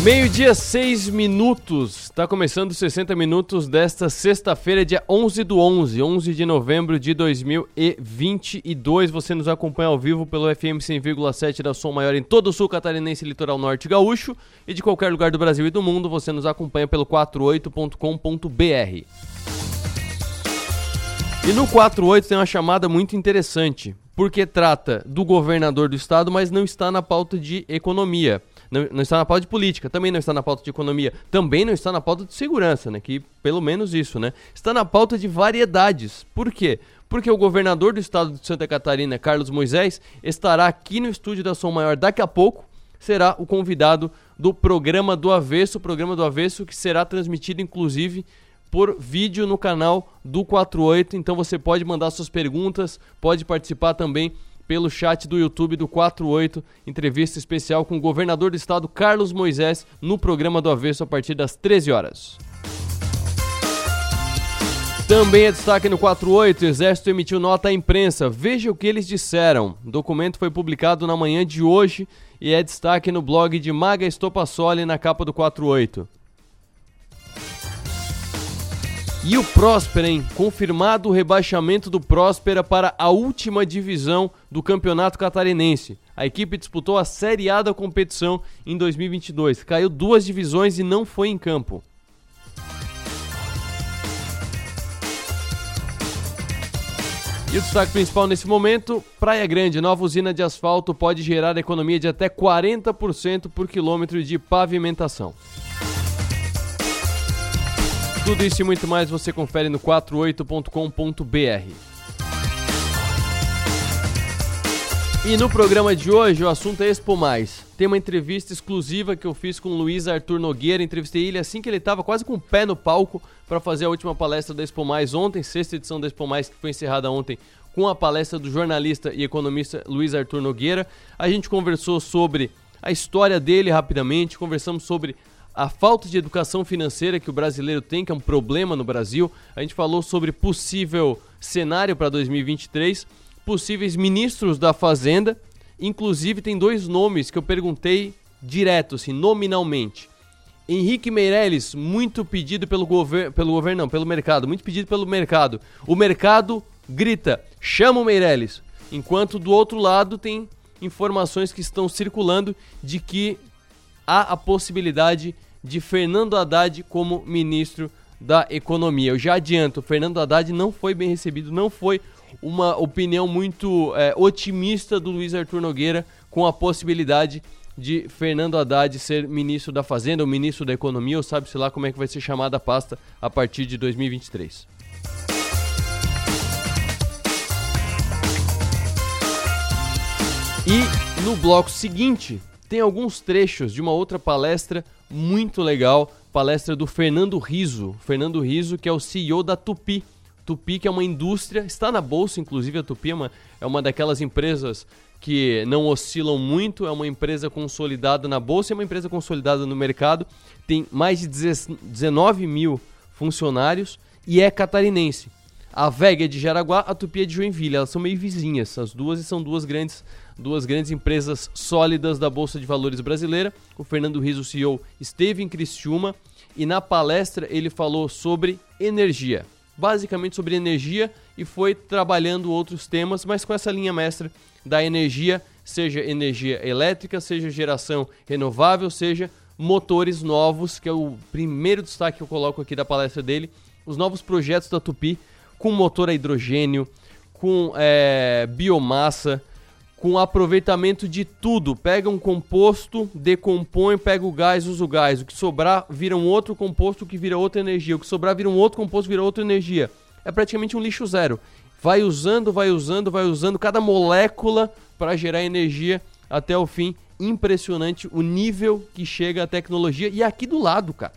Meio-dia, seis minutos. Está começando os 60 minutos desta sexta-feira, dia 11 do 11, 11 de novembro de 2022. Você nos acompanha ao vivo pelo FM 100,7 da Som Maior em todo o sul catarinense, litoral norte gaúcho. E de qualquer lugar do Brasil e do mundo, você nos acompanha pelo 48.com.br. E no 48 tem uma chamada muito interessante, porque trata do governador do estado, mas não está na pauta de economia. Não, não, está na pauta de política, também não está na pauta de economia, também não está na pauta de segurança, né? Que pelo menos isso, né? Está na pauta de variedades. Por quê? Porque o governador do estado de Santa Catarina, Carlos Moisés, estará aqui no estúdio da Som Maior daqui a pouco. Será o convidado do programa do Avesso, programa do Avesso que será transmitido inclusive por vídeo no canal do 48. Então você pode mandar suas perguntas, pode participar também pelo chat do YouTube do 48, entrevista especial com o governador do estado Carlos Moisés no programa do Avesso a partir das 13 horas. Também é destaque no 48, o Exército emitiu nota à imprensa. Veja o que eles disseram. O documento foi publicado na manhã de hoje e é destaque no blog de Maga Estopassoli na capa do 48. E o Próspera, hein? Confirmado o rebaixamento do Próspera para a última divisão do Campeonato Catarinense. A equipe disputou a Série A da competição em 2022. Caiu duas divisões e não foi em campo. E o destaque principal nesse momento: Praia Grande, nova usina de asfalto pode gerar economia de até 40% por quilômetro de pavimentação. Tudo isso e muito mais você confere no 48.com.br. E no programa de hoje o assunto é Expo Mais. Tem uma entrevista exclusiva que eu fiz com o Luiz Arthur Nogueira. Entrevistei ele assim que ele estava quase com o pé no palco para fazer a última palestra da Expo Mais ontem, sexta edição da Expo Mais que foi encerrada ontem com a palestra do jornalista e economista Luiz Arthur Nogueira. A gente conversou sobre a história dele rapidamente, conversamos sobre a falta de educação financeira que o brasileiro tem, que é um problema no Brasil. A gente falou sobre possível cenário para 2023, possíveis ministros da Fazenda. Inclusive, tem dois nomes que eu perguntei direto, assim, nominalmente. Henrique Meirelles, muito pedido pelo, gover pelo governo, não, pelo mercado, muito pedido pelo mercado. O mercado grita, chama o Meirelles. Enquanto do outro lado tem informações que estão circulando de que há a possibilidade de Fernando Haddad como ministro da Economia. Eu já adianto, Fernando Haddad não foi bem recebido, não foi uma opinião muito é, otimista do Luiz Arthur Nogueira com a possibilidade de Fernando Haddad ser ministro da Fazenda ou ministro da Economia, ou sabe-se lá como é que vai ser chamada a pasta a partir de 2023. E no bloco seguinte, tem alguns trechos de uma outra palestra muito legal, palestra do Fernando Riso. Fernando Riso, que é o CEO da Tupi. Tupi, que é uma indústria, está na bolsa, inclusive a Tupi é uma, é uma daquelas empresas que não oscilam muito, é uma empresa consolidada na bolsa, é uma empresa consolidada no mercado, tem mais de 19 mil funcionários e é catarinense. A Vega é de Jaraguá, a Tupi é de Joinville, elas são meio vizinhas, as duas e são duas grandes duas grandes empresas sólidas da Bolsa de Valores brasileira. O Fernando Riso, CEO, esteve em Criciúma e na palestra ele falou sobre energia. Basicamente sobre energia e foi trabalhando outros temas, mas com essa linha mestra da energia, seja energia elétrica, seja geração renovável, seja motores novos, que é o primeiro destaque que eu coloco aqui da palestra dele, os novos projetos da Tupi com motor a hidrogênio, com é, biomassa, com aproveitamento de tudo. Pega um composto, decompõe, pega o gás, usa o gás. O que sobrar vira um outro composto que vira outra energia. O que sobrar vira um outro composto vira outra energia. É praticamente um lixo zero. Vai usando, vai usando, vai usando cada molécula para gerar energia até o fim. Impressionante o nível que chega a tecnologia. E aqui do lado, cara.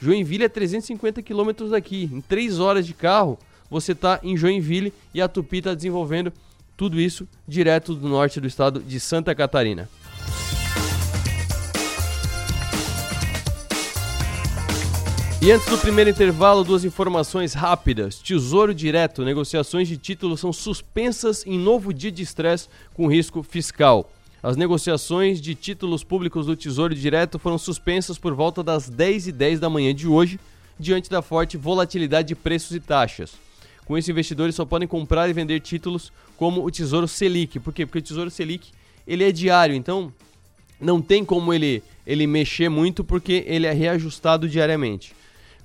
Joinville é 350 quilômetros daqui. Em 3 horas de carro, você está em Joinville e a Tupi está desenvolvendo tudo isso direto do norte do estado de Santa Catarina. E antes do primeiro intervalo, duas informações rápidas. Tesouro Direto, negociações de títulos são suspensas em novo dia de estresse com risco fiscal. As negociações de títulos públicos do Tesouro Direto foram suspensas por volta das 10 e 10 da manhã de hoje, diante da forte volatilidade de preços e taxas. Com isso, investidores só podem comprar e vender títulos como o Tesouro Selic. Por quê? Porque o Tesouro Selic ele é diário, então não tem como ele, ele mexer muito porque ele é reajustado diariamente.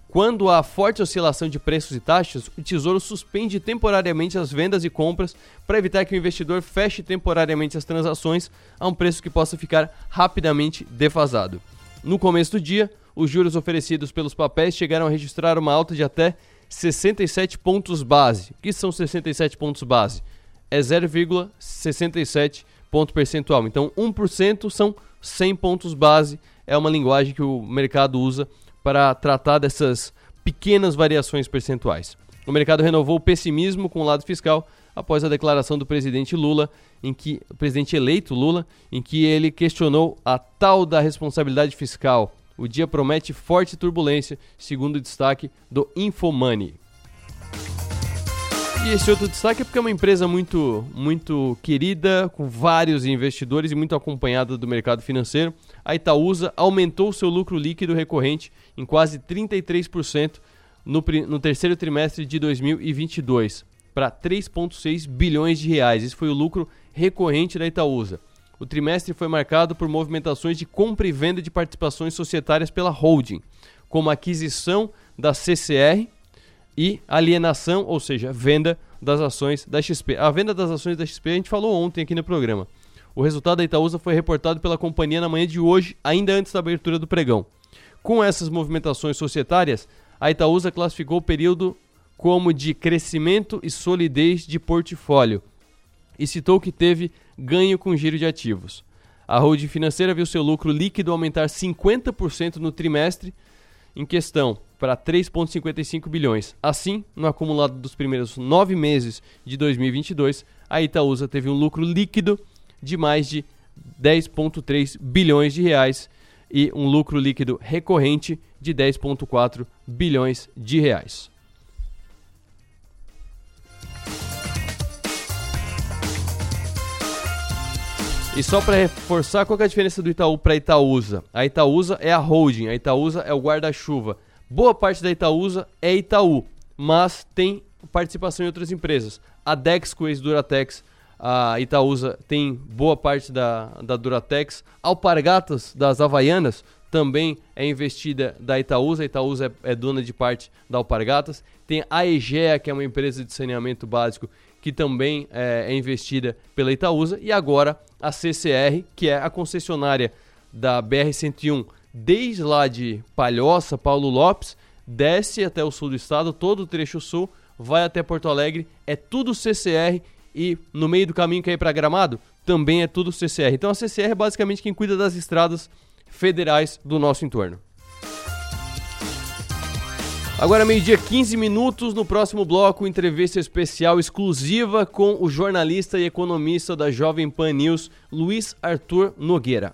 Quando há forte oscilação de preços e taxas, o Tesouro suspende temporariamente as vendas e compras para evitar que o investidor feche temporariamente as transações a um preço que possa ficar rapidamente defasado. No começo do dia, os juros oferecidos pelos papéis chegaram a registrar uma alta de até 67 pontos base. O que são 67 pontos base? É 0,67 ponto percentual. Então, 1% são 100 pontos base. É uma linguagem que o mercado usa para tratar dessas pequenas variações percentuais. O mercado renovou o pessimismo com o lado fiscal após a declaração do presidente Lula, em que o presidente eleito Lula, em que ele questionou a tal da responsabilidade fiscal o dia promete forte turbulência, segundo o destaque do Infomoney. E esse outro destaque é porque é uma empresa muito, muito querida, com vários investidores e muito acompanhada do mercado financeiro. A Itaúsa aumentou seu lucro líquido recorrente em quase 33% no, no terceiro trimestre de 2022, para 3,6 bilhões de reais. Esse foi o lucro recorrente da Itaúsa. O trimestre foi marcado por movimentações de compra e venda de participações societárias pela holding, como aquisição da CCR e alienação, ou seja, venda das ações da XP. A venda das ações da XP a gente falou ontem aqui no programa. O resultado da Itaúsa foi reportado pela companhia na manhã de hoje, ainda antes da abertura do pregão. Com essas movimentações societárias, a Itaúsa classificou o período como de crescimento e solidez de portfólio e citou que teve ganho com giro de ativos. A holding financeira viu seu lucro líquido aumentar 50% no trimestre em questão para 3,55 bilhões. Assim, no acumulado dos primeiros nove meses de 2022, a Itaúsa teve um lucro líquido de mais de 10,3 bilhões de reais e um lucro líquido recorrente de 10,4 bilhões de reais. E só para reforçar, qual é a diferença do Itaú para Itaúsa? A Itaúsa é a holding, a Itaúsa é o guarda-chuva. Boa parte da Itaúsa é Itaú, mas tem participação em outras empresas. A Dexco, ex-Duratex, a Itaúsa tem boa parte da, da Duratex. Alpargatas das Havaianas também é investida da Itaúsa. A Itaúsa é, é dona de parte da Alpargatas. Tem a Egea, que é uma empresa de saneamento básico que também é, é investida pela Itaúsa, e agora a CCR, que é a concessionária da BR-101 desde lá de Palhoça, Paulo Lopes, desce até o sul do estado, todo o trecho sul, vai até Porto Alegre, é tudo CCR e no meio do caminho que é para Gramado, também é tudo CCR. Então a CCR é basicamente quem cuida das estradas federais do nosso entorno. Agora, meio-dia, 15 minutos. No próximo bloco, entrevista especial exclusiva com o jornalista e economista da Jovem Pan News, Luiz Arthur Nogueira.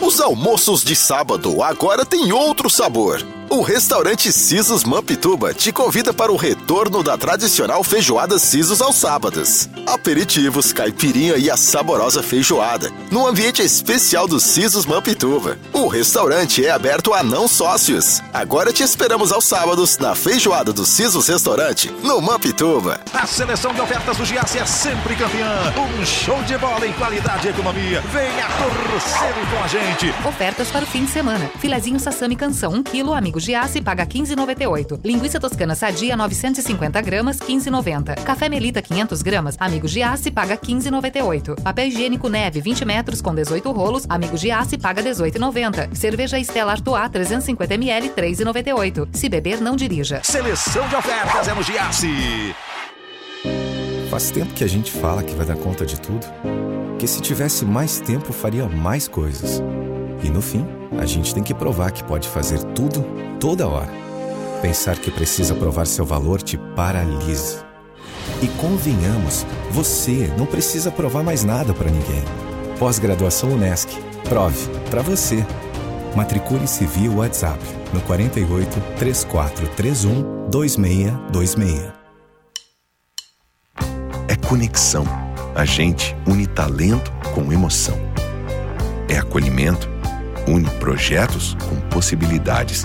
Os almoços de sábado agora têm outro sabor. O restaurante Sisos Mampituba te convida para o retorno da tradicional feijoada Sisos aos sábados. Aperitivos, caipirinha e a saborosa feijoada, num ambiente especial do Sisos Mampituba. O restaurante é aberto a não sócios. Agora te esperamos aos sábados na feijoada do Sisos Restaurante, no Mampituba. A seleção de ofertas do Giasse é sempre campeã. Um show de bola em qualidade e economia. Venha torcer com a gente. Ofertas para o fim de semana. Filezinho Sassami Canção, 1 kg, amigo Giasse, paga 15,98. Linguiça toscana sadia, 950 gramas, 15,90. Café Melita, 500 gramas, amigo Giasse, paga 15,98. Papel higiênico Neve, 20 metros com 18 rolos, amigo Giasse, paga 18,90. Cerveja Estela Artois, 350 ml, 3,98. Se beber, não dirija. Seleção de ofertas é no Giasse. Faz tempo que a gente fala que vai dar conta de tudo, que se tivesse mais tempo faria mais coisas. E no fim, a gente tem que provar que pode fazer tudo, toda hora. Pensar que precisa provar seu valor te paralisa. E convenhamos, você não precisa provar mais nada para ninguém. Pós-graduação Unesc. Prove para você. Matricule-se via WhatsApp no 48 3431 2626. É conexão. A gente une talento com emoção. É acolhimento. Une projetos com possibilidades.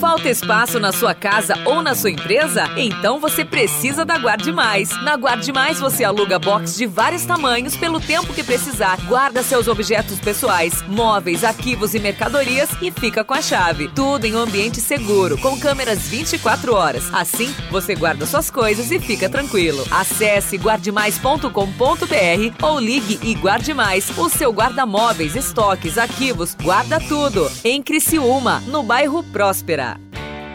Falta espaço na sua casa ou na sua empresa? Então você precisa da Guarde Mais. Na Guarde Mais você aluga box de vários tamanhos pelo tempo que precisar. Guarda seus objetos pessoais, móveis, arquivos e mercadorias e fica com a chave. Tudo em um ambiente seguro, com câmeras 24 horas. Assim, você guarda suas coisas e fica tranquilo. Acesse guardemais.com.br ou ligue e guarde mais. O seu guarda-móveis, estoques, arquivos, guarda tudo. Em Criciúma, no bairro Próspera.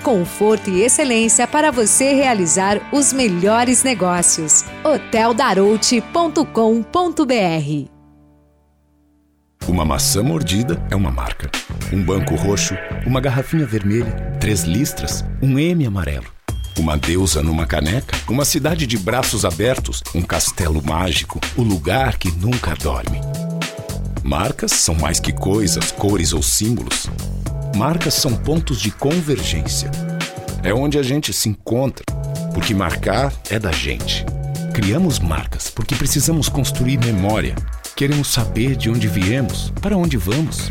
conforto e excelência para você realizar os melhores negócios. hoteldarouti.com.br Uma maçã mordida é uma marca. Um banco roxo, uma garrafinha vermelha, três listras, um M amarelo. Uma deusa numa caneca, uma cidade de braços abertos, um castelo mágico, o lugar que nunca dorme. Marcas são mais que coisas, cores ou símbolos. Marcas são pontos de convergência. É onde a gente se encontra, porque marcar é da gente. Criamos marcas porque precisamos construir memória. Queremos saber de onde viemos, para onde vamos.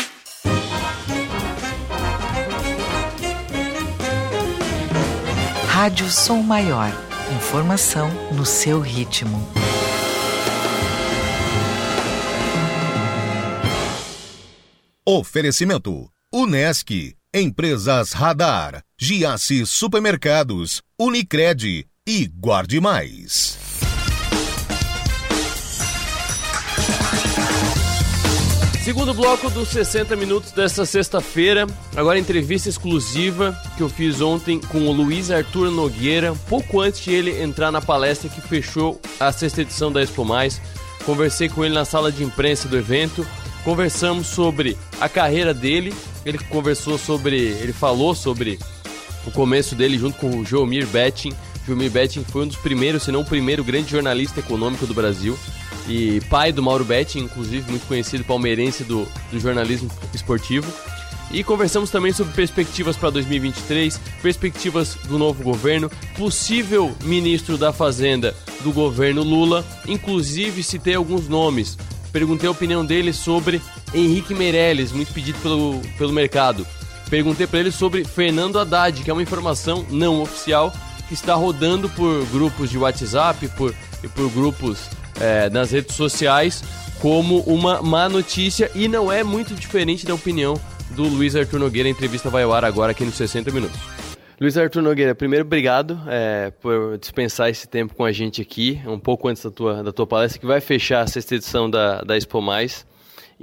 Rádio Som Maior. Informação no seu ritmo. Oferecimento: Unesc, Empresas Radar, Giasse Supermercados, Unicred e Guarde Mais. Segundo bloco dos 60 minutos dessa sexta-feira, agora entrevista exclusiva que eu fiz ontem com o Luiz Arthur Nogueira, pouco antes de ele entrar na palestra que fechou a sexta edição da Expo Mais. Conversei com ele na sala de imprensa do evento, conversamos sobre a carreira dele, ele conversou sobre, ele falou sobre o começo dele junto com o Joomir Betting. Joomir Betting foi um dos primeiros, se não o primeiro grande jornalista econômico do Brasil e pai do Mauro Betti, inclusive muito conhecido palmeirense do, do jornalismo esportivo. E conversamos também sobre perspectivas para 2023, perspectivas do novo governo, possível ministro da Fazenda do governo Lula, inclusive citei alguns nomes. Perguntei a opinião dele sobre Henrique Meirelles, muito pedido pelo, pelo mercado. Perguntei para ele sobre Fernando Haddad, que é uma informação não oficial que está rodando por grupos de WhatsApp por, e por grupos é, nas redes sociais como uma má notícia e não é muito diferente da opinião do Luiz Arthur Nogueira. A entrevista vai ao ar agora aqui nos 60 minutos. Luiz Arthur Nogueira, primeiro obrigado é, por dispensar esse tempo com a gente aqui, um pouco antes da tua, da tua palestra, que vai fechar a sexta edição da, da Expo Mais.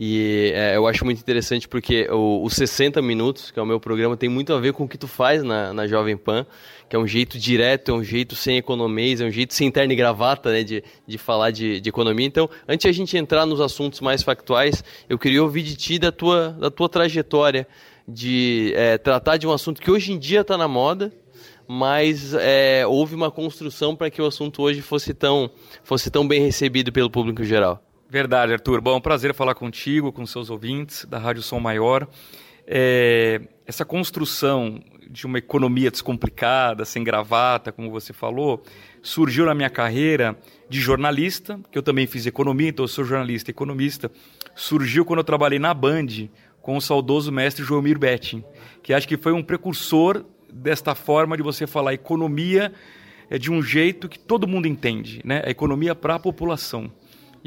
E é, eu acho muito interessante porque os 60 minutos, que é o meu programa, tem muito a ver com o que tu faz na, na Jovem Pan, que é um jeito direto, é um jeito sem economês, é um jeito sem terno e gravata, né, de, de falar de, de economia. Então, antes de a gente entrar nos assuntos mais factuais, eu queria ouvir de ti da tua, da tua trajetória de é, tratar de um assunto que hoje em dia está na moda, mas é, houve uma construção para que o assunto hoje fosse tão, fosse tão bem recebido pelo público geral. Verdade, Arthur. Bom, é um prazer falar contigo, com seus ouvintes da Rádio Som Maior. É, essa construção de uma economia descomplicada, sem gravata, como você falou, surgiu na minha carreira de jornalista, que eu também fiz economia, então eu sou jornalista economista. Surgiu quando eu trabalhei na Band com o saudoso mestre Joelmir Betting, que acho que foi um precursor desta forma de você falar economia é de um jeito que todo mundo entende, né? A economia para a população.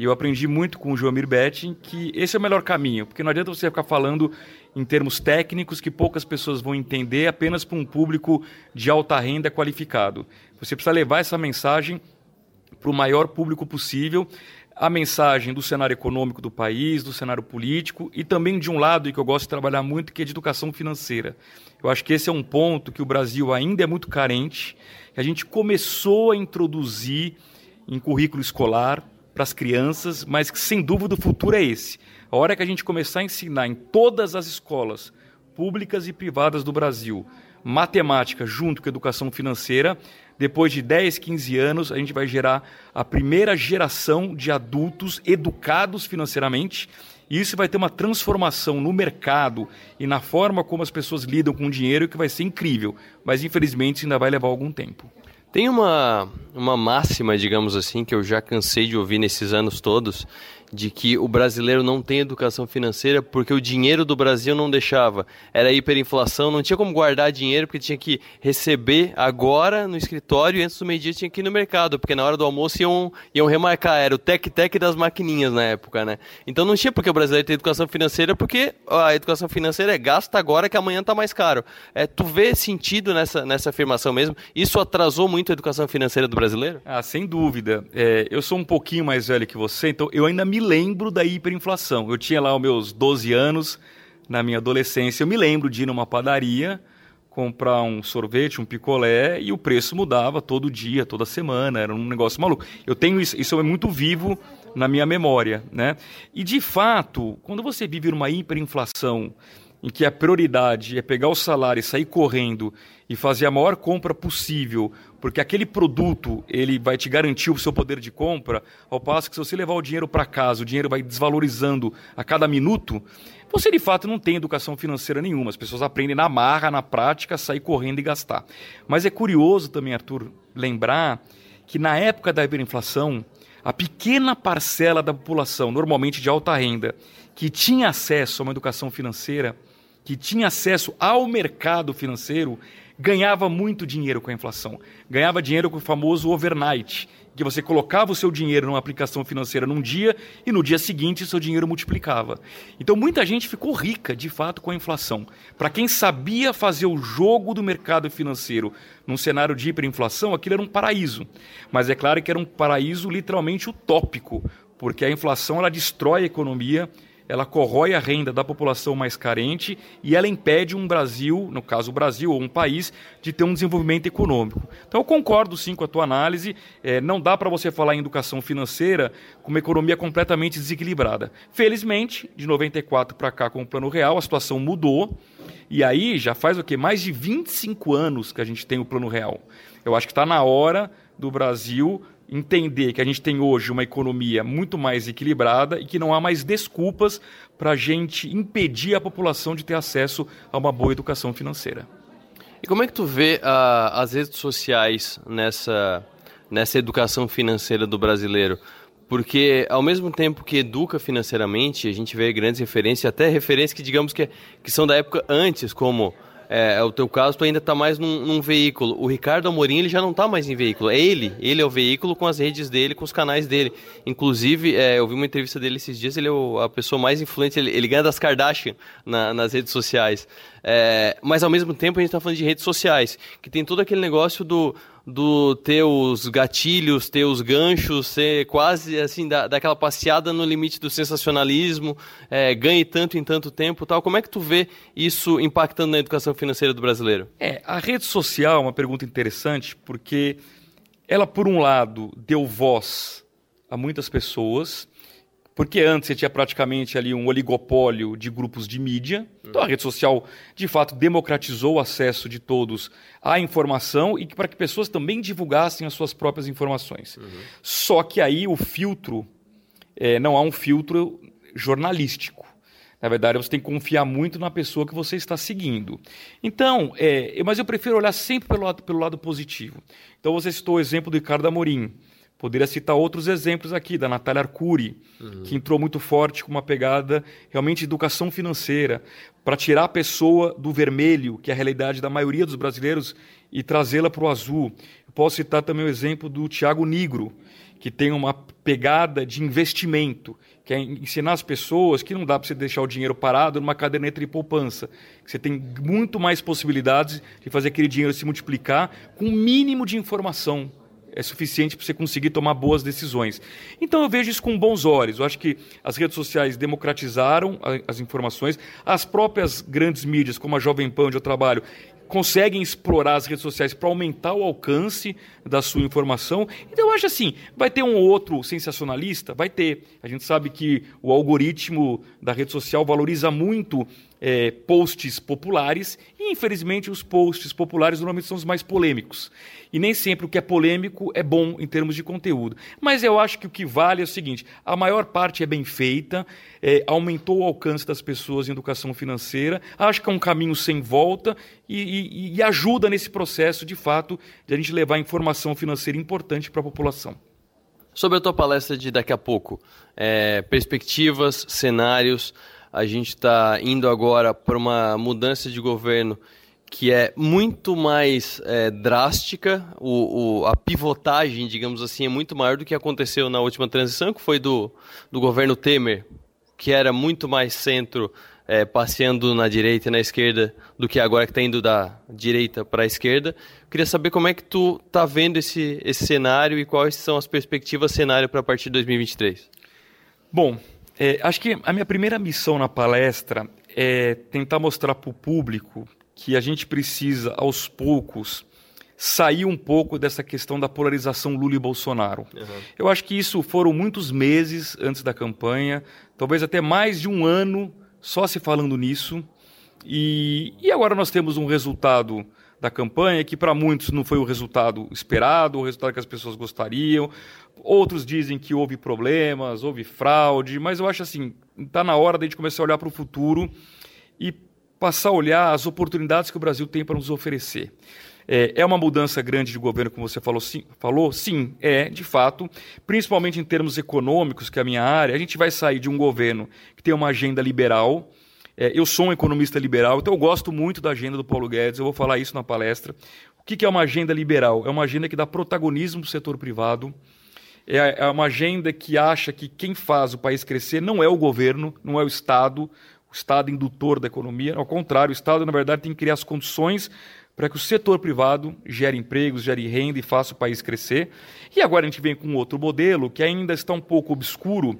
E eu aprendi muito com o Joamir Betting que esse é o melhor caminho, porque não adianta você ficar falando em termos técnicos que poucas pessoas vão entender apenas para um público de alta renda qualificado. Você precisa levar essa mensagem para o maior público possível, a mensagem do cenário econômico do país, do cenário político e também de um lado e que eu gosto de trabalhar muito, que é de educação financeira. Eu acho que esse é um ponto que o Brasil ainda é muito carente, que a gente começou a introduzir em currículo escolar, para as crianças, mas que sem dúvida o futuro é esse. A hora que a gente começar a ensinar em todas as escolas públicas e privadas do Brasil matemática junto com educação financeira, depois de 10, 15 anos, a gente vai gerar a primeira geração de adultos educados financeiramente. E isso vai ter uma transformação no mercado e na forma como as pessoas lidam com o dinheiro que vai ser incrível. Mas infelizmente ainda vai levar algum tempo. Tem uma, uma máxima, digamos assim, que eu já cansei de ouvir nesses anos todos, de que o brasileiro não tem educação financeira porque o dinheiro do Brasil não deixava. Era hiperinflação, não tinha como guardar dinheiro porque tinha que receber agora no escritório e antes do meio-dia tinha que ir no mercado, porque na hora do almoço iam, iam remarcar, era o tec-tec das maquininhas na época, né? Então não tinha porque o brasileiro tem educação financeira porque a educação financeira é gasta agora que amanhã tá mais caro. É, tu vê sentido nessa, nessa afirmação mesmo? Isso atrasou muito a educação financeira do brasileiro? Ah, sem dúvida. É, eu sou um pouquinho mais velho que você, então eu ainda me lembro da hiperinflação. Eu tinha lá os meus 12 anos, na minha adolescência, eu me lembro de ir numa padaria comprar um sorvete, um picolé e o preço mudava todo dia, toda semana, era um negócio maluco. Eu tenho isso, isso é muito vivo na minha memória, né? E de fato, quando você vive numa hiperinflação em que a prioridade é pegar o salário e sair correndo e fazer a maior compra possível, porque aquele produto ele vai te garantir o seu poder de compra, ao passo que se você levar o dinheiro para casa, o dinheiro vai desvalorizando a cada minuto, você de fato não tem educação financeira nenhuma. As pessoas aprendem na marra, na prática, sair correndo e gastar. Mas é curioso também, Arthur, lembrar que na época da hiperinflação, a pequena parcela da população, normalmente de alta renda, que tinha acesso a uma educação financeira, que tinha acesso ao mercado financeiro ganhava muito dinheiro com a inflação. Ganhava dinheiro com o famoso overnight, que você colocava o seu dinheiro numa aplicação financeira num dia e no dia seguinte seu dinheiro multiplicava. Então muita gente ficou rica, de fato, com a inflação. Para quem sabia fazer o jogo do mercado financeiro num cenário de hiperinflação, aquilo era um paraíso. Mas é claro que era um paraíso literalmente utópico, porque a inflação ela destrói a economia ela corrói a renda da população mais carente e ela impede um Brasil, no caso o Brasil ou um país, de ter um desenvolvimento econômico. Então eu concordo sim com a tua análise, é, não dá para você falar em educação financeira com uma economia completamente desequilibrada. Felizmente, de 94 para cá com o Plano Real, a situação mudou e aí já faz o quê? Mais de 25 anos que a gente tem o Plano Real. Eu acho que está na hora do Brasil entender que a gente tem hoje uma economia muito mais equilibrada e que não há mais desculpas para a gente impedir a população de ter acesso a uma boa educação financeira. E como é que tu vê uh, as redes sociais nessa, nessa educação financeira do brasileiro? Porque ao mesmo tempo que educa financeiramente, a gente vê grandes referências, até referências que digamos que, que são da época antes, como é, é, o teu caso, tu ainda está mais num, num, veículo. O Ricardo Amorim, ele já não está mais em veículo. É ele. Ele é o veículo com as redes dele, com os canais dele. Inclusive, é, eu vi uma entrevista dele esses dias, ele é o, a pessoa mais influente, ele, ele ganha das Kardashian na, nas redes sociais. É, mas ao mesmo tempo a gente está falando de redes sociais, que tem todo aquele negócio do do ter os gatilhos, ter os ganchos, ser quase assim, da, daquela passeada no limite do sensacionalismo, é, ganhe tanto em tanto tempo tal. Como é que tu vê isso impactando na educação financeira do brasileiro? É, a rede social é uma pergunta interessante, porque ela, por um lado, deu voz a muitas pessoas, porque antes você tinha praticamente ali um oligopólio de grupos de mídia. Então a rede social, de fato, democratizou o acesso de todos à informação e para que pessoas também divulgassem as suas próprias informações. Uhum. Só que aí o filtro, é, não há um filtro jornalístico. Na verdade, você tem que confiar muito na pessoa que você está seguindo. Então, é, mas eu prefiro olhar sempre pelo lado, pelo lado positivo. Então, você citou o exemplo do Ricardo Amorim. Poderia citar outros exemplos aqui, da Natália Arcuri, uhum. que entrou muito forte com uma pegada realmente de educação financeira, para tirar a pessoa do vermelho, que é a realidade da maioria dos brasileiros, e trazê-la para o azul. Eu posso citar também o exemplo do Tiago Nigro, que tem uma pegada de investimento, que é ensinar as pessoas que não dá para você deixar o dinheiro parado numa caderneta de poupança, que você tem muito mais possibilidades de fazer aquele dinheiro se multiplicar com o um mínimo de informação é suficiente para você conseguir tomar boas decisões. Então eu vejo isso com bons olhos. Eu acho que as redes sociais democratizaram as informações, as próprias grandes mídias, como a Jovem Pan, onde eu trabalho, conseguem explorar as redes sociais para aumentar o alcance da sua informação. Então eu acho assim, vai ter um outro sensacionalista? Vai ter. A gente sabe que o algoritmo da rede social valoriza muito é, posts populares e, infelizmente, os posts populares normalmente são os mais polêmicos. E nem sempre o que é polêmico é bom em termos de conteúdo. Mas eu acho que o que vale é o seguinte: a maior parte é bem feita, é, aumentou o alcance das pessoas em educação financeira, acho que é um caminho sem volta e, e, e ajuda nesse processo, de fato, de a gente levar informação financeira importante para a população. Sobre a tua palestra de daqui a pouco, é, perspectivas, cenários, a gente está indo agora para uma mudança de governo que é muito mais é, drástica, o, o, a pivotagem, digamos assim, é muito maior do que aconteceu na última transição, que foi do, do governo Temer, que era muito mais centro, é, passeando na direita e na esquerda, do que agora que está indo da direita para a esquerda. queria saber como é que tu está vendo esse, esse cenário e quais são as perspectivas cenário para a partir de 2023. Bom, é, acho que a minha primeira missão na palestra é tentar mostrar para o público que a gente precisa, aos poucos, sair um pouco dessa questão da polarização Lula e Bolsonaro. Uhum. Eu acho que isso foram muitos meses antes da campanha, talvez até mais de um ano só se falando nisso. E, e agora nós temos um resultado da campanha que para muitos não foi o resultado esperado, o resultado que as pessoas gostariam. Outros dizem que houve problemas, houve fraude, mas eu acho assim, está na hora de a gente começar a olhar para o futuro e passar a olhar as oportunidades que o Brasil tem para nos oferecer. É, é, uma mudança grande de governo, como você falou sim, falou? Sim, é, de fato. Principalmente em termos econômicos, que é a minha área. A gente vai sair de um governo que tem uma agenda liberal. É, eu sou um economista liberal, então eu gosto muito da agenda do Paulo Guedes. Eu vou falar isso na palestra. O que é uma agenda liberal? É uma agenda que dá protagonismo para o setor privado. É, é uma agenda que acha que quem faz o país crescer não é o governo, não é o Estado, o Estado indutor da economia. Ao contrário, o Estado, na verdade, tem que criar as condições para que o setor privado gere empregos, gere renda e faça o país crescer. E agora a gente vem com outro modelo que ainda está um pouco obscuro,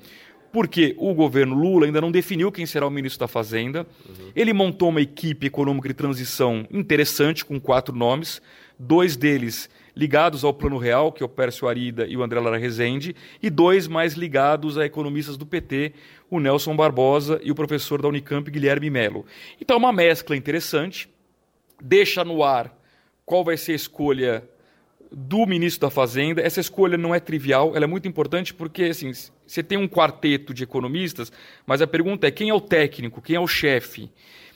porque o governo Lula ainda não definiu quem será o ministro da Fazenda. Uhum. Ele montou uma equipe econômica de transição interessante, com quatro nomes, dois deles ligados ao Plano Real, que é o Pércio Arida e o André Lara Rezende, e dois mais ligados a economistas do PT, o Nelson Barbosa e o professor da Unicamp, Guilherme Melo. Então, uma mescla interessante, deixa no ar qual vai ser a escolha do ministro da Fazenda. Essa escolha não é trivial, ela é muito importante porque assim, você tem um quarteto de economistas, mas a pergunta é quem é o técnico, quem é o chefe?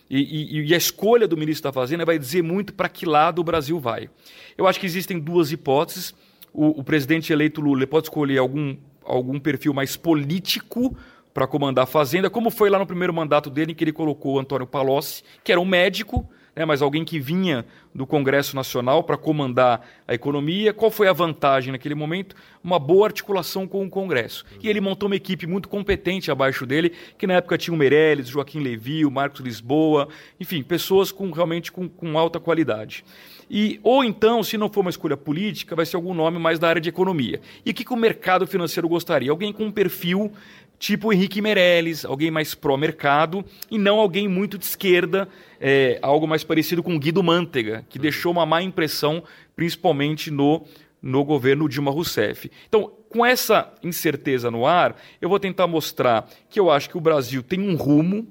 E, e, e, a escolha do ministro da Fazenda vai dizer muito para que lado o Brasil vai. Eu acho que existem duas hipóteses. O, o presidente eleito Lula pode escolher algum, algum perfil mais político para comandar a Fazenda, como foi lá no primeiro mandato dele, em que ele colocou Antônio Palocci, que era um médico, né, mas alguém que vinha do Congresso Nacional para comandar a economia. Qual foi a vantagem naquele momento? Uma boa articulação com o Congresso. E ele montou uma equipe muito competente abaixo dele, que na época tinha o Meirelles, Joaquim Levi, o Marcos Lisboa, enfim, pessoas com realmente com, com alta qualidade. E, ou então, se não for uma escolha política, vai ser algum nome mais da área de economia. E o que, que o mercado financeiro gostaria? Alguém com um perfil tipo Henrique Meirelles, alguém mais pró-mercado, e não alguém muito de esquerda, é, algo mais parecido com Guido Mantega, que deixou uma má impressão, principalmente no, no governo Dilma Rousseff. Então, com essa incerteza no ar, eu vou tentar mostrar que eu acho que o Brasil tem um rumo,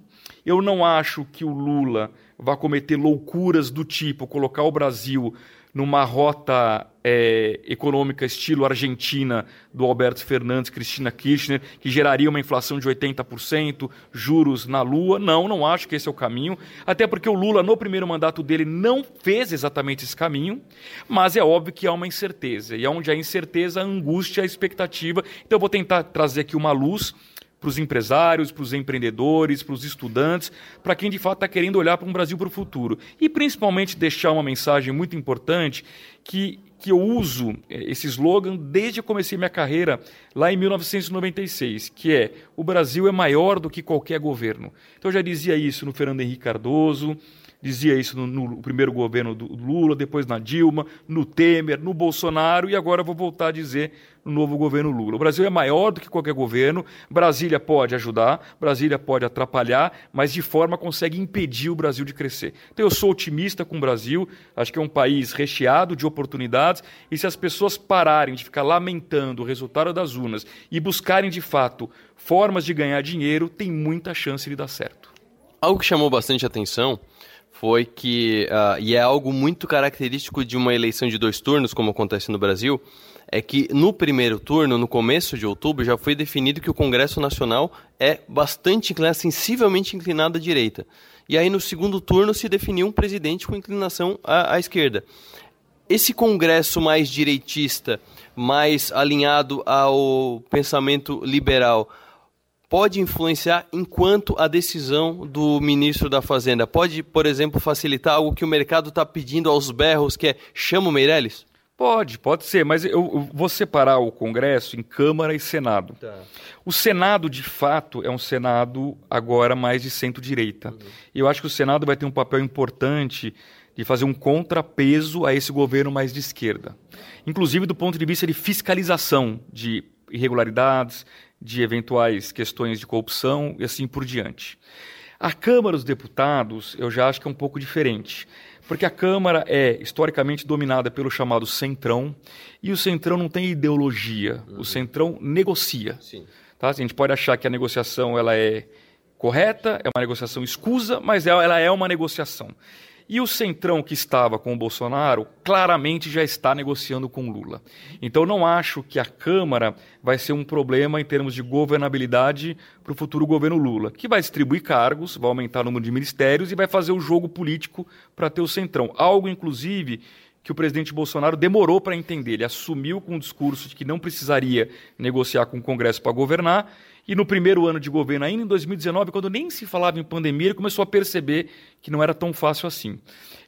eu não acho que o Lula vá cometer loucuras do tipo colocar o Brasil numa rota é, econômica estilo Argentina do Alberto Fernandes, Cristina Kirchner, que geraria uma inflação de 80%, juros na lua. Não, não acho que esse é o caminho. Até porque o Lula, no primeiro mandato dele, não fez exatamente esse caminho, mas é óbvio que há uma incerteza. E onde há incerteza, a angústia, a expectativa. Então eu vou tentar trazer aqui uma luz para os empresários, para os empreendedores, para os estudantes, para quem de fato está querendo olhar para um Brasil para o futuro. E principalmente deixar uma mensagem muito importante que, que eu uso eh, esse slogan desde que comecei minha carreira lá em 1996, que é o Brasil é maior do que qualquer governo. Então eu já dizia isso no Fernando Henrique Cardoso, dizia isso no, no, primeiro governo do Lula, depois na Dilma, no Temer, no Bolsonaro e agora vou voltar a dizer no novo governo Lula. O Brasil é maior do que qualquer governo, Brasília pode ajudar, Brasília pode atrapalhar, mas de forma consegue impedir o Brasil de crescer. Então eu sou otimista com o Brasil, acho que é um país recheado de oportunidades e se as pessoas pararem de ficar lamentando o resultado das urnas e buscarem de fato formas de ganhar dinheiro, tem muita chance de dar certo. Algo que chamou bastante atenção foi que, uh, e é algo muito característico de uma eleição de dois turnos, como acontece no Brasil, é que no primeiro turno, no começo de outubro, já foi definido que o Congresso Nacional é bastante inclinado, sensivelmente inclinado à direita. E aí no segundo turno se definiu um presidente com inclinação à, à esquerda. Esse Congresso mais direitista, mais alinhado ao pensamento liberal, pode influenciar enquanto a decisão do ministro da Fazenda pode, por exemplo, facilitar algo que o mercado está pedindo aos berros, que é chama o Meirelles? Pode, pode ser, mas eu, vou separar o Congresso em Câmara e Senado. Tá. O Senado, de fato, é um Senado agora mais de centro-direita. Uhum. Eu acho que o Senado vai ter um papel importante de fazer um contrapeso a esse governo mais de esquerda. Inclusive do ponto de vista de fiscalização de irregularidades, de eventuais questões de corrupção e assim por diante. A Câmara dos Deputados, eu já acho que é um pouco diferente, porque a Câmara é historicamente dominada pelo chamado Centrão, e o Centrão não tem ideologia, uhum. o Centrão negocia. Sim. Tá? A gente pode achar que a negociação ela é correta, é uma negociação escusa, mas ela é uma negociação. E o Centrão que estava com o Bolsonaro claramente já está negociando com Lula. Então não acho que a Câmara vai ser um problema em termos de governabilidade para o futuro governo Lula, que vai distribuir cargos, vai aumentar o número de ministérios e vai fazer o jogo político para ter o Centrão. Algo, inclusive, que o presidente Bolsonaro demorou para entender. Ele assumiu com o discurso de que não precisaria negociar com o Congresso para governar e no primeiro ano de governo, ainda em 2019, quando nem se falava em pandemia, ele começou a perceber que não era tão fácil assim.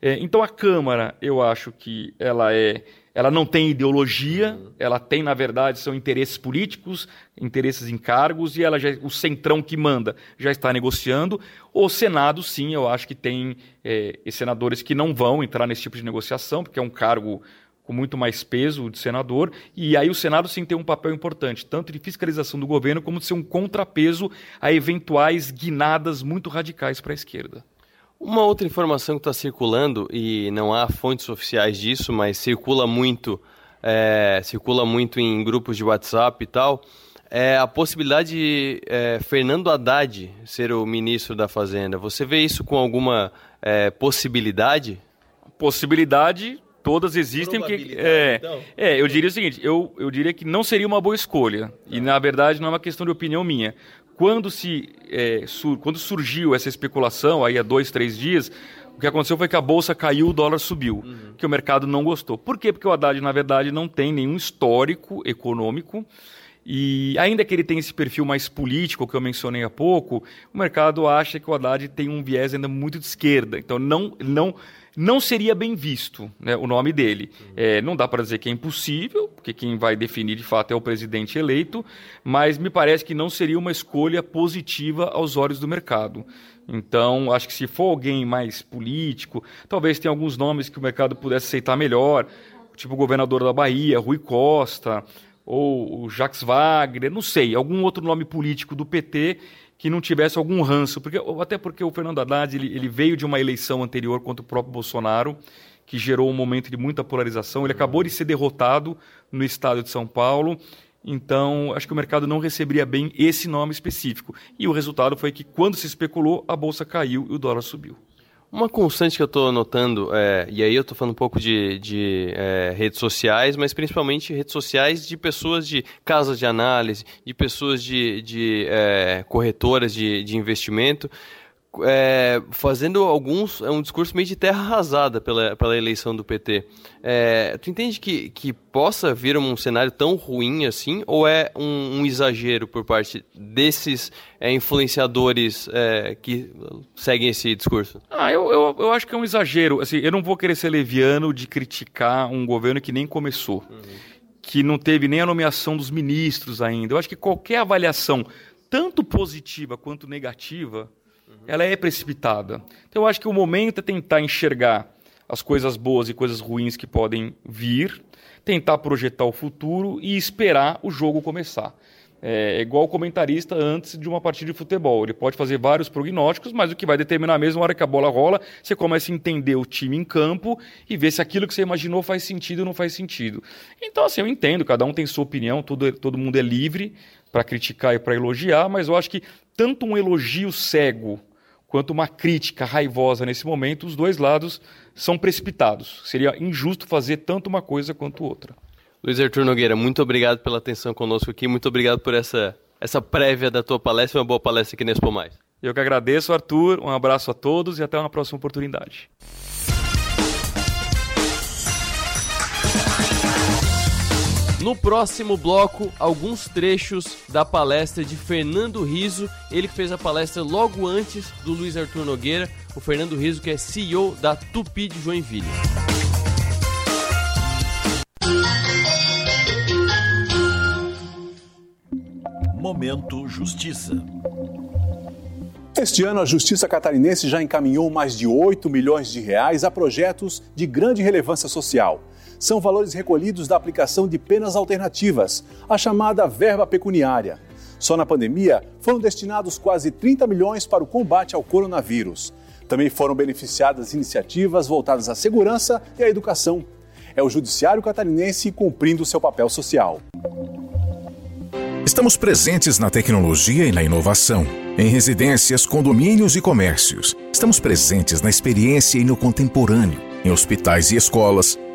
É, então a Câmara, eu acho que ela é ela não tem ideologia, uhum. ela tem, na verdade, são interesses políticos, interesses em cargos, e ela já, o centrão que manda já está negociando. O Senado, sim, eu acho que tem é, senadores que não vão entrar nesse tipo de negociação, porque é um cargo com muito mais peso de senador, e aí o Senado sim tem um papel importante, tanto de fiscalização do governo, como de ser um contrapeso a eventuais guinadas muito radicais para a esquerda. Uma outra informação que está circulando, e não há fontes oficiais disso, mas circula muito, é, circula muito em grupos de WhatsApp e tal, é a possibilidade de é, Fernando Haddad ser o ministro da Fazenda. Você vê isso com alguma é, possibilidade? Possibilidade todas existem porque é, então. é eu diria o seguinte eu, eu diria que não seria uma boa escolha e na verdade não é uma questão de opinião minha quando se é, sur, quando surgiu essa especulação aí há dois três dias o que aconteceu foi que a bolsa caiu, o dólar subiu, uhum. que o mercado não gostou. Por quê? Porque o Haddad, na verdade, não tem nenhum histórico econômico. E ainda que ele tenha esse perfil mais político que eu mencionei há pouco, o mercado acha que o Haddad tem um viés ainda muito de esquerda. Então não, não não seria bem visto né, o nome dele. É, não dá para dizer que é impossível, porque quem vai definir de fato é o presidente eleito, mas me parece que não seria uma escolha positiva aos olhos do mercado. Então, acho que se for alguém mais político, talvez tenha alguns nomes que o mercado pudesse aceitar melhor, tipo o governador da Bahia, Rui Costa, ou o Jacques Wagner, não sei, algum outro nome político do PT que não tivesse algum ranço, porque, até porque o Fernando Haddad ele, ele veio de uma eleição anterior contra o próprio Bolsonaro, que gerou um momento de muita polarização. Ele acabou de ser derrotado no estado de São Paulo. Então, acho que o mercado não receberia bem esse nome específico. E o resultado foi que, quando se especulou, a bolsa caiu e o dólar subiu. Uma constante que eu estou notando, é, e aí eu estou falando um pouco de, de é, redes sociais, mas principalmente redes sociais de pessoas de casas de análise, de pessoas de, de é, corretoras de, de investimento, é, fazendo alguns. É um discurso meio de terra arrasada pela, pela eleição do PT. É, tu entende que, que possa vir um cenário tão ruim assim? Ou é um, um exagero por parte desses é, influenciadores é, que seguem esse discurso? Ah, eu, eu, eu, acho que é um exagero. Assim, eu não vou querer ser leviano de criticar um governo que nem começou. Uhum. Que não teve nem a nomeação dos ministros ainda. Eu acho que qualquer avaliação, tanto positiva quanto negativa, ela é precipitada. Então eu acho que o momento é tentar enxergar as coisas boas e coisas ruins que podem vir, tentar projetar o futuro e esperar o jogo começar. É igual o comentarista antes de uma partida de futebol. Ele pode fazer vários prognósticos, mas o que vai determinar mesmo a hora que a bola rola, você começa a entender o time em campo e ver se aquilo que você imaginou faz sentido ou não faz sentido. Então, assim, eu entendo, cada um tem sua opinião, todo, todo mundo é livre para criticar e para elogiar, mas eu acho que tanto um elogio cego quanto uma crítica raivosa nesse momento, os dois lados são precipitados. Seria injusto fazer tanto uma coisa quanto outra. Luiz Arthur Nogueira, muito obrigado pela atenção conosco aqui, muito obrigado por essa, essa prévia da tua palestra, uma boa palestra aqui na Expo Mais. Eu que agradeço, Arthur, um abraço a todos e até uma próxima oportunidade. No próximo bloco, alguns trechos da palestra de Fernando Riso, ele que fez a palestra logo antes do Luiz Arthur Nogueira, o Fernando Riso que é CEO da Tupi de Joinville. Momento Justiça. Este ano, a Justiça Catarinense já encaminhou mais de 8 milhões de reais a projetos de grande relevância social são valores recolhidos da aplicação de penas alternativas, a chamada verba pecuniária. Só na pandemia foram destinados quase 30 milhões para o combate ao coronavírus. Também foram beneficiadas iniciativas voltadas à segurança e à educação. É o Judiciário Catarinense cumprindo seu papel social. Estamos presentes na tecnologia e na inovação, em residências, condomínios e comércios. Estamos presentes na experiência e no contemporâneo, em hospitais e escolas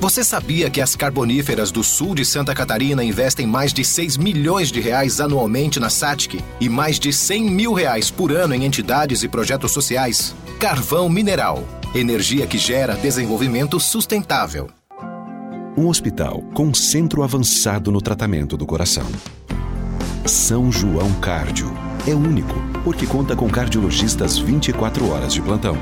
Você sabia que as carboníferas do sul de Santa Catarina investem mais de 6 milhões de reais anualmente na SATIC e mais de 100 mil reais por ano em entidades e projetos sociais? Carvão Mineral. Energia que gera desenvolvimento sustentável. Um hospital com centro avançado no tratamento do coração. São João Cárdio. É único, porque conta com cardiologistas 24 horas de plantão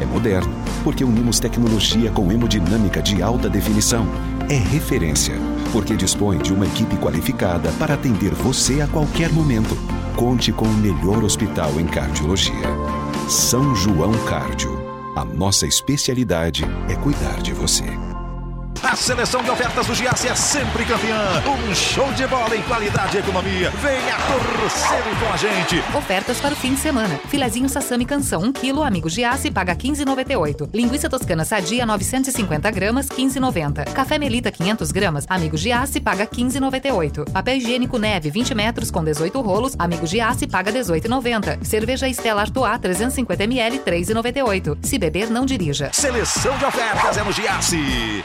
É moderno, porque unimos tecnologia com hemodinâmica de alta definição. É referência, porque dispõe de uma equipe qualificada para atender você a qualquer momento. Conte com o melhor hospital em cardiologia. São João Cardio. A nossa especialidade é cuidar de você. A seleção de ofertas do Giasse é sempre campeã. Um show de bola em qualidade e economia. Venha torcer com a gente. Ofertas para o fim de semana. Filezinho Sassami Canção, 1 kg, amigo Giasse, paga 15,98. Linguiça toscana sadia, 950 gramas, 15,90. Café Melita, 500 gramas, amigo Giasse, paga 15,98. Papel higiênico Neve, 20 metros, com 18 rolos, amigo Giasse, paga 18,90. Cerveja Estela Artois, 350 ml, 3,98. Se beber, não dirija. Seleção de ofertas é no Giasse.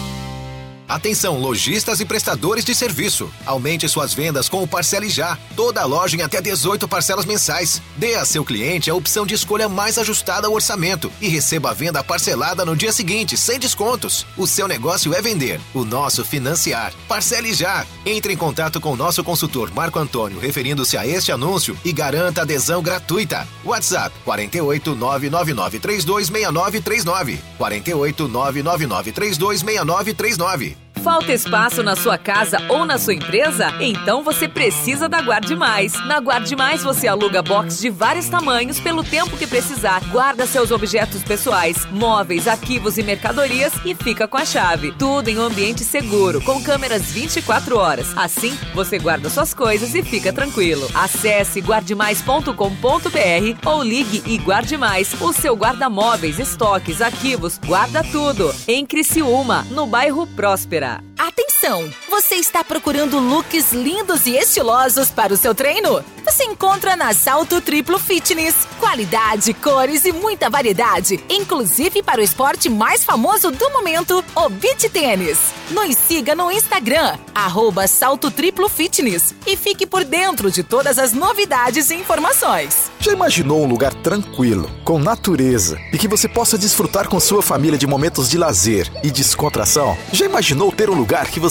Atenção, lojistas e prestadores de serviço. Aumente suas vendas com o Parcele Já. Toda loja em até 18 parcelas mensais. Dê a seu cliente a opção de escolha mais ajustada ao orçamento e receba a venda parcelada no dia seguinte, sem descontos. O seu negócio é vender, o nosso financiar. Parcele Já. Entre em contato com o nosso consultor Marco Antônio referindo-se a este anúncio e garanta adesão gratuita. WhatsApp 48 999 326939. 48 999 326939. Falta espaço na sua casa ou na sua empresa? Então você precisa da Guarde Mais. Na Guarde Mais você aluga box de vários tamanhos pelo tempo que precisar, guarda seus objetos pessoais, móveis, arquivos e mercadorias e fica com a chave. Tudo em um ambiente seguro, com câmeras 24 horas. Assim, você guarda suas coisas e fica tranquilo. Acesse guardemais.com.br ou ligue e guarde mais. O seu guarda-móveis, estoques, arquivos, guarda tudo. Em Criciúma, no bairro Próspera. Atenção! Você está procurando looks lindos e estilosos para o seu treino? Você encontra na Salto Triplo Fitness. Qualidade, cores e muita variedade, inclusive para o esporte mais famoso do momento, o beach tênis. Nos siga no Instagram, arroba Salto Triplo Fitness e fique por dentro de todas as novidades e informações. Já imaginou um lugar tranquilo, com natureza e que você possa desfrutar com sua família de momentos de lazer e descontração? Já imaginou ter um lugar que você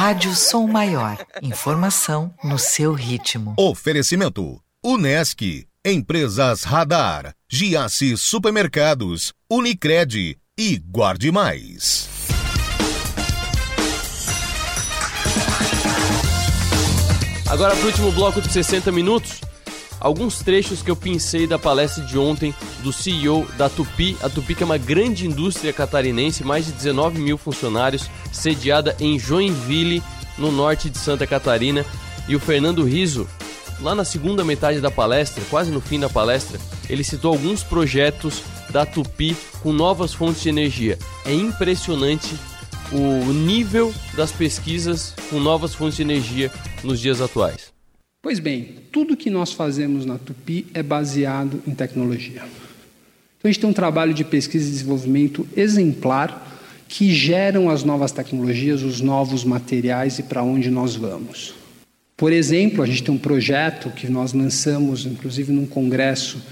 Rádio Som Maior. Informação no seu ritmo. Oferecimento: Unesc, Empresas Radar, Giasse Supermercados, Unicred e Guarde Mais. Agora para o último bloco de 60 minutos, alguns trechos que eu pensei da palestra de ontem do CEO da Tupi. A Tupi que é uma grande indústria catarinense, mais de 19 mil funcionários, sediada em Joinville, no norte de Santa Catarina. E o Fernando Riso, lá na segunda metade da palestra, quase no fim da palestra, ele citou alguns projetos da Tupi com novas fontes de energia. É impressionante o nível das pesquisas com novas fontes de energia nos dias atuais. Pois bem, tudo que nós fazemos na Tupi é baseado em tecnologia. Então, a gente tem um trabalho de pesquisa e desenvolvimento exemplar que geram as novas tecnologias, os novos materiais e para onde nós vamos. Por exemplo, a gente tem um projeto que nós lançamos, inclusive num congresso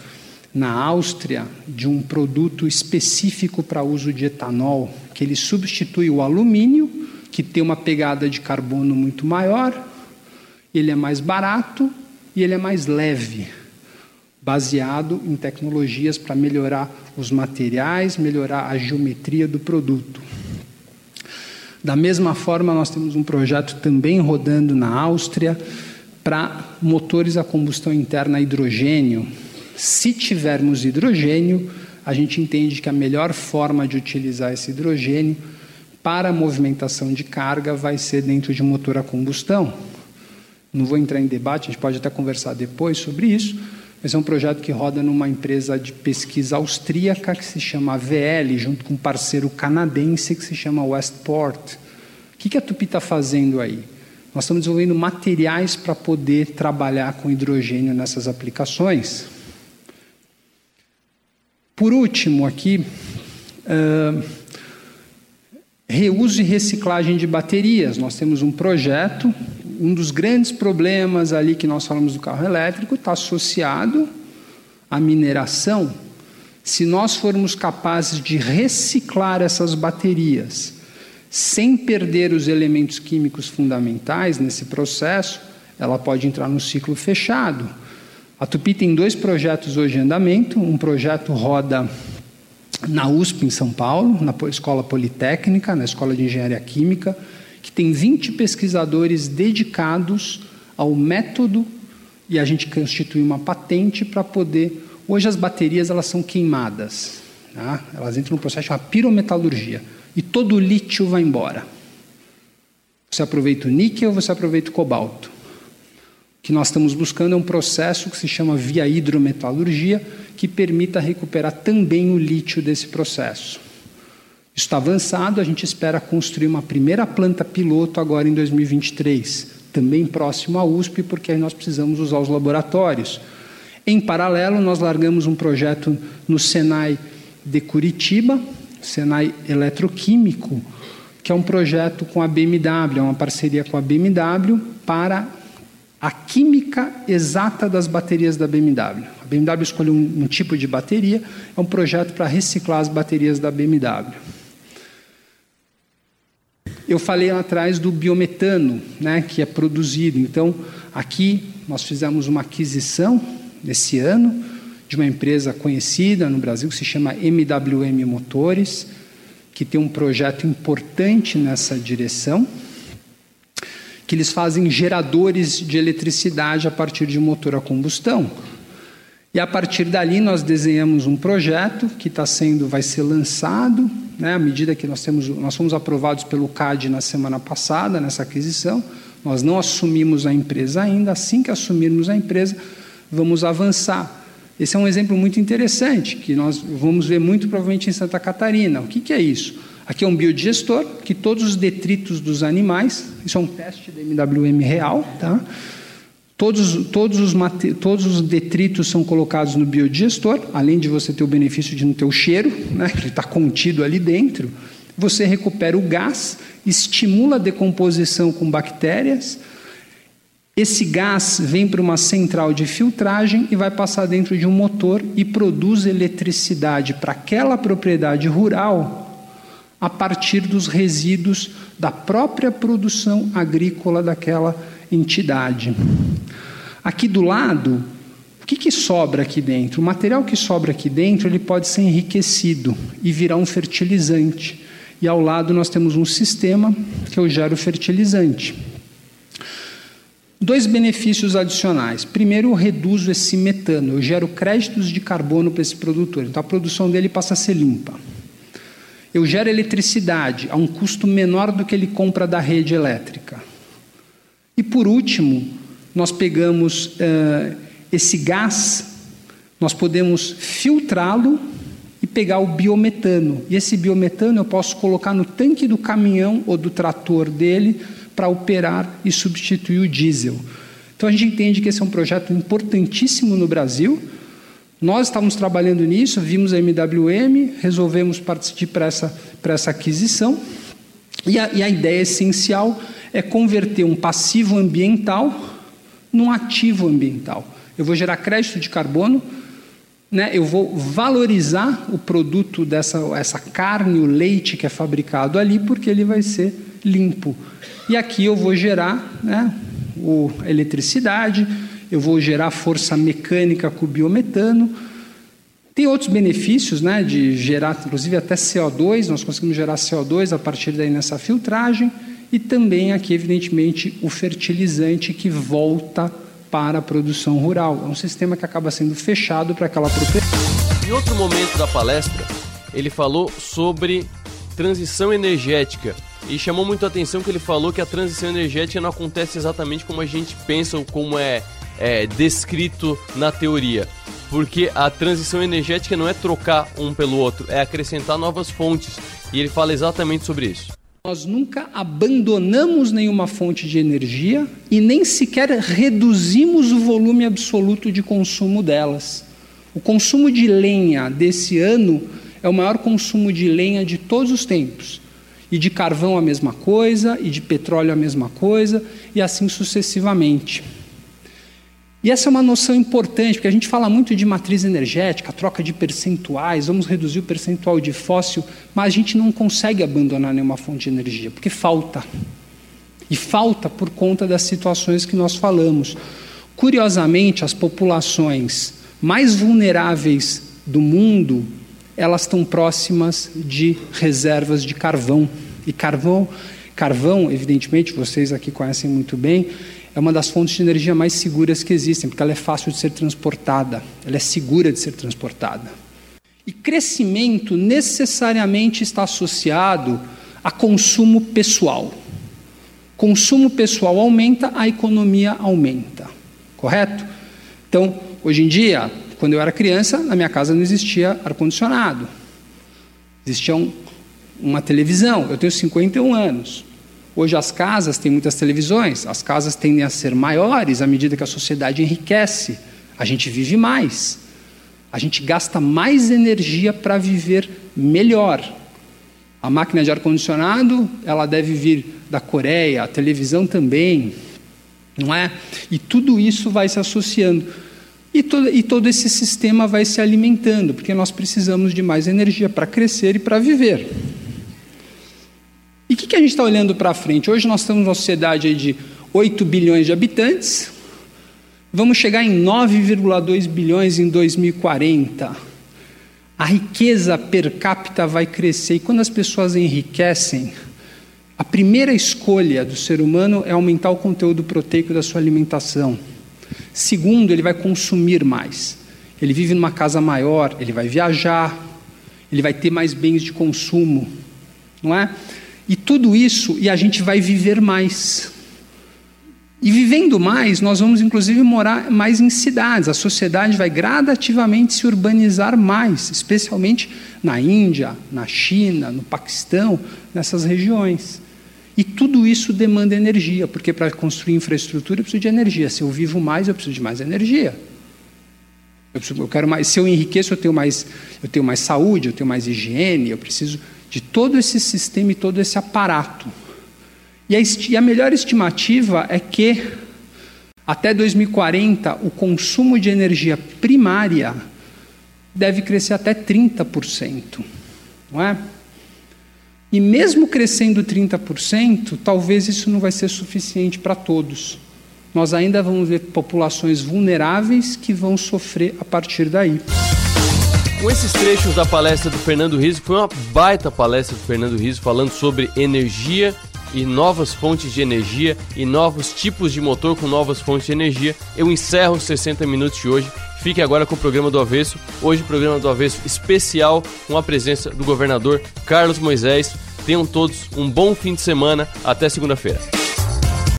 na Áustria, de um produto específico para uso de etanol, que ele substitui o alumínio, que tem uma pegada de carbono muito maior, ele é mais barato e ele é mais leve, baseado em tecnologias para melhorar os materiais, melhorar a geometria do produto. Da mesma forma, nós temos um projeto também rodando na Áustria para motores a combustão interna a hidrogênio. Se tivermos hidrogênio, a gente entende que a melhor forma de utilizar esse hidrogênio para a movimentação de carga vai ser dentro de um motor a combustão. Não vou entrar em debate, a gente pode até conversar depois sobre isso, esse é um projeto que roda numa empresa de pesquisa austríaca que se chama VL, junto com um parceiro canadense que se chama Westport. O que a Tupi está fazendo aí? Nós estamos desenvolvendo materiais para poder trabalhar com hidrogênio nessas aplicações. Por último, aqui, uh, reuso e reciclagem de baterias. Nós temos um projeto um dos grandes problemas ali que nós falamos do carro elétrico está associado à mineração. Se nós formos capazes de reciclar essas baterias sem perder os elementos químicos fundamentais nesse processo, ela pode entrar no ciclo fechado. A Tupi tem dois projetos hoje em andamento. Um projeto roda na USP, em São Paulo, na Escola Politécnica, na Escola de Engenharia Química que tem 20 pesquisadores dedicados ao método e a gente constitui uma patente para poder. Hoje as baterias elas são queimadas, tá? elas entram no processo chamado pirometalurgia e todo o lítio vai embora. Você aproveita o níquel, você aproveita o cobalto. O que nós estamos buscando é um processo que se chama via hidrometalurgia, que permita recuperar também o lítio desse processo está avançado, a gente espera construir uma primeira planta piloto agora em 2023, também próximo à USP, porque aí nós precisamos usar os laboratórios. Em paralelo, nós largamos um projeto no Senai de Curitiba, Senai Eletroquímico, que é um projeto com a BMW, é uma parceria com a BMW para a química exata das baterias da BMW. A BMW escolheu um, um tipo de bateria, é um projeto para reciclar as baterias da BMW. Eu falei lá atrás do biometano, né, que é produzido. Então, aqui nós fizemos uma aquisição nesse ano de uma empresa conhecida no Brasil que se chama MWM Motores, que tem um projeto importante nessa direção, que eles fazem geradores de eletricidade a partir de motor a combustão. E a partir dali nós desenhamos um projeto que está sendo, vai ser lançado né, à medida que nós temos, nós fomos aprovados pelo CAD na semana passada nessa aquisição, nós não assumimos a empresa ainda. Assim que assumirmos a empresa, vamos avançar. Esse é um exemplo muito interessante que nós vamos ver muito provavelmente em Santa Catarina. O que, que é isso? Aqui é um biodigestor que todos os detritos dos animais, isso é um teste da MWM real, tá? Todos, todos, os, todos os detritos são colocados no biodigestor, além de você ter o benefício de não ter o cheiro, né, que está contido ali dentro. Você recupera o gás, estimula a decomposição com bactérias. Esse gás vem para uma central de filtragem e vai passar dentro de um motor e produz eletricidade para aquela propriedade rural a partir dos resíduos da própria produção agrícola daquela entidade. Aqui do lado, o que, que sobra aqui dentro? O material que sobra aqui dentro ele pode ser enriquecido e virar um fertilizante. E ao lado nós temos um sistema que eu gero fertilizante. Dois benefícios adicionais. Primeiro, eu reduzo esse metano, eu gero créditos de carbono para esse produtor, então a produção dele passa a ser limpa. Eu gero eletricidade a um custo menor do que ele compra da rede elétrica. E por último, nós pegamos uh, esse gás, nós podemos filtrá-lo e pegar o biometano. E esse biometano eu posso colocar no tanque do caminhão ou do trator dele para operar e substituir o diesel. Então a gente entende que esse é um projeto importantíssimo no Brasil. Nós estávamos trabalhando nisso, vimos a MWM, resolvemos partir para essa, para essa aquisição. E a, e a ideia essencial é converter um passivo ambiental num ativo ambiental. Eu vou gerar crédito de carbono, né? eu vou valorizar o produto dessa essa carne, o leite que é fabricado ali, porque ele vai ser limpo. E aqui eu vou gerar né, o, a eletricidade, eu vou gerar força mecânica com biometano. Tem outros benefícios né, de gerar, inclusive até CO2, nós conseguimos gerar CO2 a partir daí nessa filtragem, e também aqui, evidentemente, o fertilizante que volta para a produção rural. É um sistema que acaba sendo fechado para aquela propriedade. Em outro momento da palestra, ele falou sobre transição energética e chamou muito a atenção que ele falou que a transição energética não acontece exatamente como a gente pensa ou como é, é descrito na teoria. Porque a transição energética não é trocar um pelo outro, é acrescentar novas fontes. E ele fala exatamente sobre isso. Nós nunca abandonamos nenhuma fonte de energia e nem sequer reduzimos o volume absoluto de consumo delas. O consumo de lenha desse ano é o maior consumo de lenha de todos os tempos. E de carvão a mesma coisa, e de petróleo a mesma coisa, e assim sucessivamente. E essa é uma noção importante, porque a gente fala muito de matriz energética, troca de percentuais, vamos reduzir o percentual de fóssil, mas a gente não consegue abandonar nenhuma fonte de energia, porque falta. E falta por conta das situações que nós falamos. Curiosamente, as populações mais vulneráveis do mundo, elas estão próximas de reservas de carvão. E carvão, carvão, evidentemente, vocês aqui conhecem muito bem, é uma das fontes de energia mais seguras que existem, porque ela é fácil de ser transportada, ela é segura de ser transportada. E crescimento necessariamente está associado a consumo pessoal. Consumo pessoal aumenta, a economia aumenta. Correto? Então, hoje em dia, quando eu era criança, na minha casa não existia ar-condicionado. Existia um, uma televisão. Eu tenho 51 anos. Hoje as casas têm muitas televisões, as casas tendem a ser maiores à medida que a sociedade enriquece. A gente vive mais. A gente gasta mais energia para viver melhor. A máquina de ar-condicionado, ela deve vir da Coreia, a televisão também, não é? E tudo isso vai se associando. E todo, e todo esse sistema vai se alimentando, porque nós precisamos de mais energia para crescer e para viver. E o que, que, a gente está olhando para frente? Hoje nós estamos numa sociedade de 8 bilhões de habitantes, vamos chegar em 9,2 bilhões em 2040. A riqueza per capita vai crescer, e quando as pessoas enriquecem, a primeira escolha do ser humano é aumentar o conteúdo proteico da sua alimentação. Segundo, ele vai consumir mais. Ele vive numa casa maior, ele vai viajar, ele vai ter mais bens de consumo, não é? E tudo isso, e a gente vai viver mais. E vivendo mais, nós vamos inclusive morar mais em cidades. A sociedade vai gradativamente se urbanizar mais, especialmente na Índia, na China, no Paquistão, nessas regiões. E tudo isso demanda energia, porque para construir infraestrutura eu preciso de energia. Se eu vivo mais, eu preciso de mais energia. Eu, preciso, eu quero mais. Se eu enriqueço, eu tenho mais, eu tenho mais saúde, eu tenho mais higiene. Eu preciso de todo esse sistema e todo esse aparato. E a, e a melhor estimativa é que até 2040 o consumo de energia primária deve crescer até 30%, não é? E mesmo crescendo 30%, talvez isso não vai ser suficiente para todos. Nós ainda vamos ver populações vulneráveis que vão sofrer a partir daí. Com esses trechos da palestra do Fernando Rizzo, foi uma baita palestra do Fernando Rizzo falando sobre energia e novas fontes de energia e novos tipos de motor com novas fontes de energia. Eu encerro os 60 minutos de hoje. Fique agora com o programa do Avesso. Hoje, programa do Avesso especial com a presença do governador Carlos Moisés. Tenham todos um bom fim de semana. Até segunda-feira.